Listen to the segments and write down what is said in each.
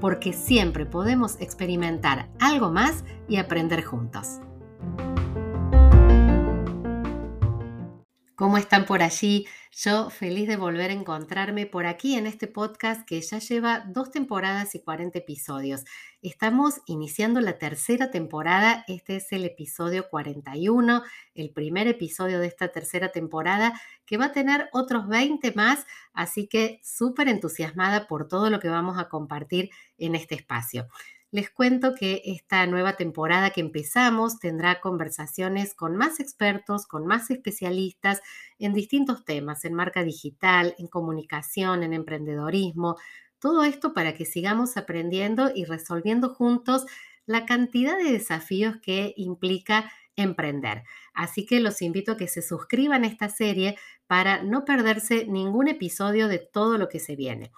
porque siempre podemos experimentar algo más y aprender juntos. ¿Cómo están por allí? Yo feliz de volver a encontrarme por aquí en este podcast que ya lleva dos temporadas y 40 episodios. Estamos iniciando la tercera temporada, este es el episodio 41, el primer episodio de esta tercera temporada que va a tener otros 20 más, así que súper entusiasmada por todo lo que vamos a compartir en este espacio. Les cuento que esta nueva temporada que empezamos tendrá conversaciones con más expertos, con más especialistas en distintos temas, en marca digital, en comunicación, en emprendedorismo. Todo esto para que sigamos aprendiendo y resolviendo juntos la cantidad de desafíos que implica emprender. Así que los invito a que se suscriban a esta serie para no perderse ningún episodio de todo lo que se viene.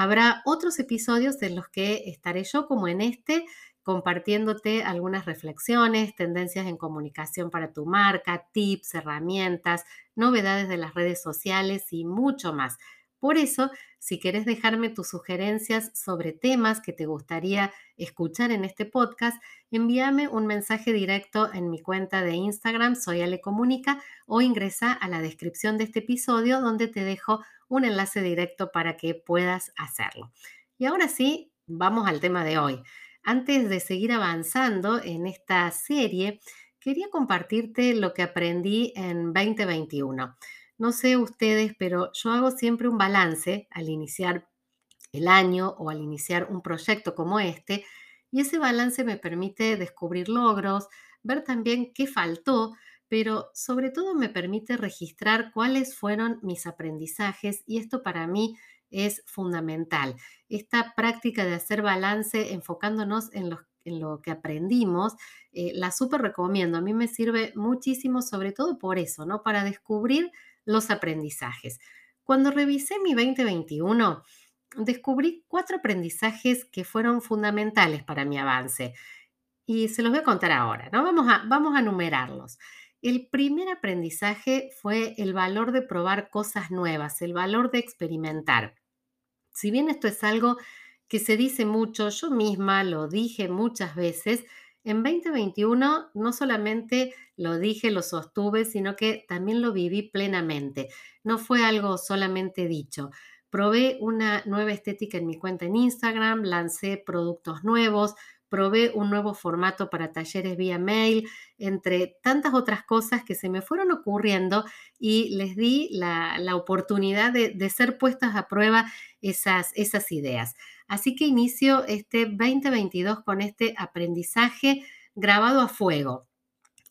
Habrá otros episodios en los que estaré yo, como en este, compartiéndote algunas reflexiones, tendencias en comunicación para tu marca, tips, herramientas, novedades de las redes sociales y mucho más. Por eso, si quieres dejarme tus sugerencias sobre temas que te gustaría escuchar en este podcast, envíame un mensaje directo en mi cuenta de Instagram, soy Ale Comunica, o ingresa a la descripción de este episodio donde te dejo un enlace directo para que puedas hacerlo. Y ahora sí, vamos al tema de hoy. Antes de seguir avanzando en esta serie, quería compartirte lo que aprendí en 2021. No sé ustedes, pero yo hago siempre un balance al iniciar el año o al iniciar un proyecto como este y ese balance me permite descubrir logros, ver también qué faltó, pero sobre todo me permite registrar cuáles fueron mis aprendizajes y esto para mí es fundamental. Esta práctica de hacer balance enfocándonos en, lo que aprendimos, eh, la súper recomiendo. A mí me sirve muchísimo, sobre todo por eso, ¿no? Para descubrir los aprendizajes. Cuando revisé mi 2021, descubrí cuatro aprendizajes que fueron fundamentales para mi avance. Y se los voy a contar ahora, ¿no? Vamos a, vamos a numerarlos. El primer aprendizaje fue el valor de probar cosas nuevas, el valor de experimentar. Si bien esto es algo que se dice mucho, yo misma lo dije muchas veces, en 2021 no solamente lo dije, lo sostuve, sino que también lo viví plenamente. No fue algo solamente dicho. Probé una nueva estética en mi cuenta en Instagram, lancé productos nuevos, probé un nuevo formato para talleres vía mail, entre tantas otras cosas que se me fueron ocurriendo y les di la, oportunidad de, ser puestas a prueba esas, ideas. Así que inicio este 2022 con este aprendizaje grabado a fuego.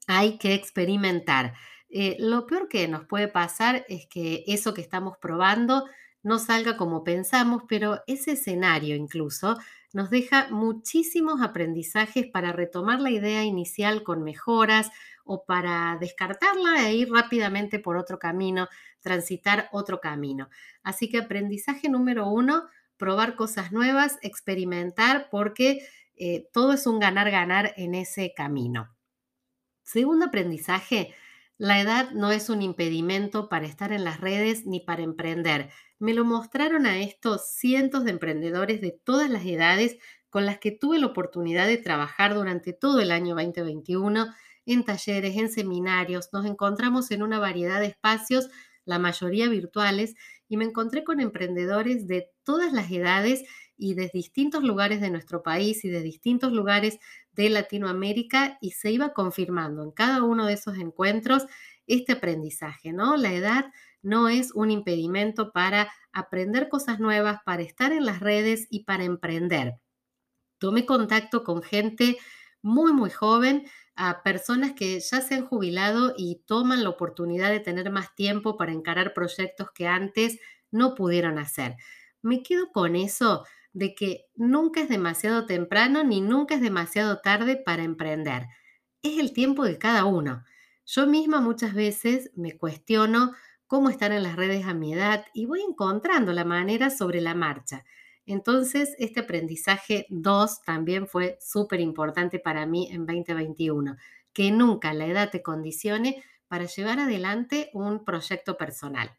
Hay que experimentar. Eh, lo peor que nos puede pasar es que eso que estamos probando no salga como pensamos, pero ese escenario incluso nos deja muchísimos aprendizajes para retomar la idea inicial con mejoras o para descartarla e ir rápidamente por otro camino, transitar otro camino. Así que aprendizaje número uno, probar cosas nuevas, experimentar, porque eh, todo es un ganar-ganar en ese camino. Segundo aprendizaje, la edad no es un impedimento para estar en las redes ni para emprender. Me lo mostraron a estos cientos de emprendedores de todas las edades con las que tuve la oportunidad de trabajar durante todo el año 2021 en talleres, en seminarios. Nos encontramos en una variedad de espacios, la mayoría virtuales, y me encontré con emprendedores de todas las edades y de distintos lugares de nuestro país y de distintos lugares de Latinoamérica y se iba confirmando en cada uno de esos encuentros este aprendizaje, ¿no? La edad no es un impedimento para aprender cosas nuevas, para estar en las redes y para emprender. Tomé contacto con gente muy, muy joven, a personas que ya se han jubilado y toman la oportunidad de tener más tiempo para encarar proyectos que antes no pudieron hacer. Me quedo con eso de que nunca es demasiado temprano ni nunca es demasiado tarde para emprender. Es el tiempo de cada uno. Yo misma muchas veces me cuestiono cómo estar en las redes a mi edad y voy encontrando la manera sobre la marcha. Entonces, este aprendizaje 2 también fue súper importante para mí en 2021, que nunca la edad te condicione para llevar adelante un proyecto personal.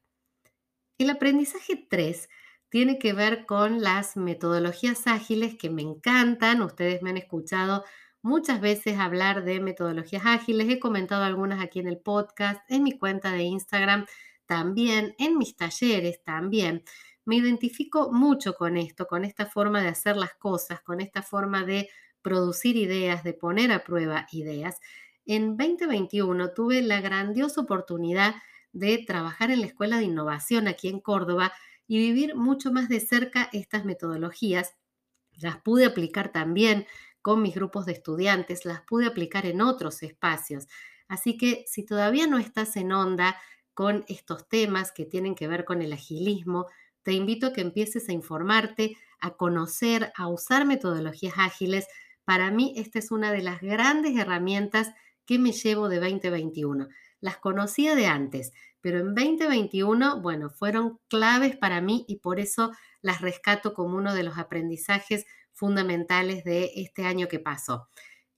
El aprendizaje 3 tiene que ver con las metodologías ágiles que me encantan. Ustedes me han escuchado muchas veces hablar de metodologías ágiles. He comentado algunas aquí en el podcast, en mi cuenta de Instagram también, en mis talleres también. Me identifico mucho con esto, con esta forma de hacer las cosas, con esta forma de producir ideas, de poner a prueba ideas. En 2021 tuve la grandiosa oportunidad de trabajar en la Escuela de Innovación aquí en Córdoba y vivir mucho más de cerca estas metodologías. Las pude aplicar también con mis grupos de estudiantes, las pude aplicar en otros espacios. Así que si todavía no estás en onda con estos temas que tienen que ver con el agilismo, te invito a que empieces a informarte, a conocer, a usar metodologías ágiles. Para mí esta es una de las grandes herramientas que me llevo de 2021. Las conocía de antes, pero en 2021, bueno, fueron claves para mí y por eso las rescato como uno de los aprendizajes fundamentales de este año que pasó.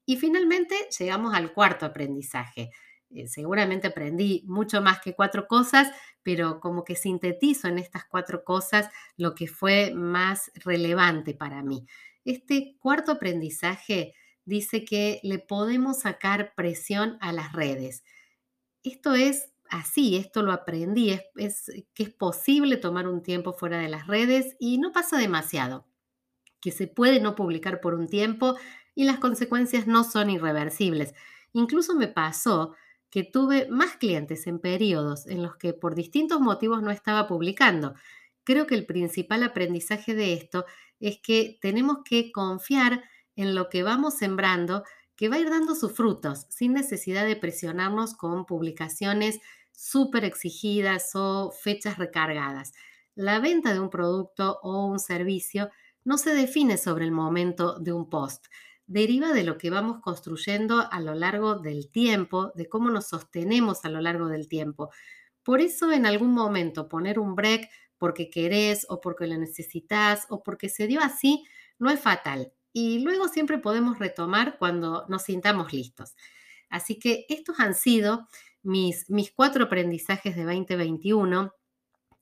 Y finalmente llegamos al cuarto aprendizaje. Eh, seguramente aprendí mucho más que cuatro cosas, pero como que sintetizo en estas cuatro cosas lo que fue más relevante para mí. Este cuarto aprendizaje dice que le podemos sacar presión a las redes. Esto es así, esto lo aprendí, es, que es posible tomar un tiempo fuera de las redes y no pasa demasiado, que se puede no publicar por un tiempo y las consecuencias no son irreversibles. Incluso me pasó que tuve más clientes en periodos en los que por distintos motivos no estaba publicando. Creo que el principal aprendizaje de esto es que tenemos que confiar en lo que vamos sembrando que va a ir dando sus frutos sin necesidad de presionarnos con publicaciones súper exigidas o fechas recargadas. La venta de un producto o un servicio no se define sobre el momento de un post, deriva de lo que vamos construyendo a lo largo del tiempo, de cómo nos sostenemos a lo largo del tiempo. Por eso en algún momento poner un break porque querés o porque lo necesitas o porque se dio así no es fatal y luego siempre podemos retomar cuando nos sintamos listos. Así que estos han sido mis, mis cuatro aprendizajes de 2021.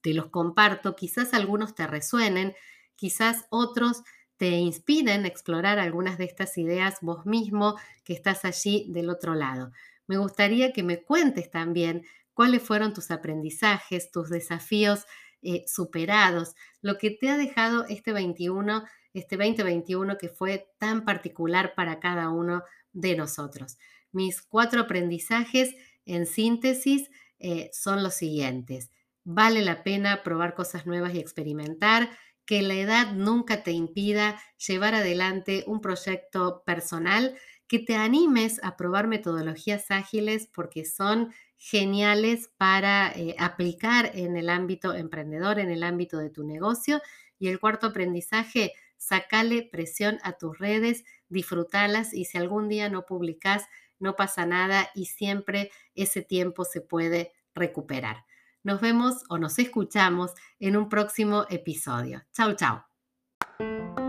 Te los comparto, quizás algunos te resuenen, quizás otros te inspiren a explorar algunas de estas ideas vos mismo que estás allí del otro lado. Me gustaría que me cuentes también cuáles fueron tus aprendizajes, tus desafíos eh, superados, lo que te ha dejado este 21 este 2021 que fue tan particular para cada uno de nosotros. Mis cuatro aprendizajes en síntesis eh, son los siguientes. Vale la pena probar cosas nuevas y experimentar, que la edad nunca te impida llevar adelante un proyecto personal, que te animes a probar metodologías ágiles porque son geniales para eh, aplicar en el ámbito emprendedor, en el ámbito de tu negocio. Y el cuarto aprendizaje, sacale presión a tus redes, disfrútalas y si algún día no publicas, no pasa nada y siempre ese tiempo se puede recuperar. Nos vemos o nos escuchamos en un próximo episodio. Chao, chao.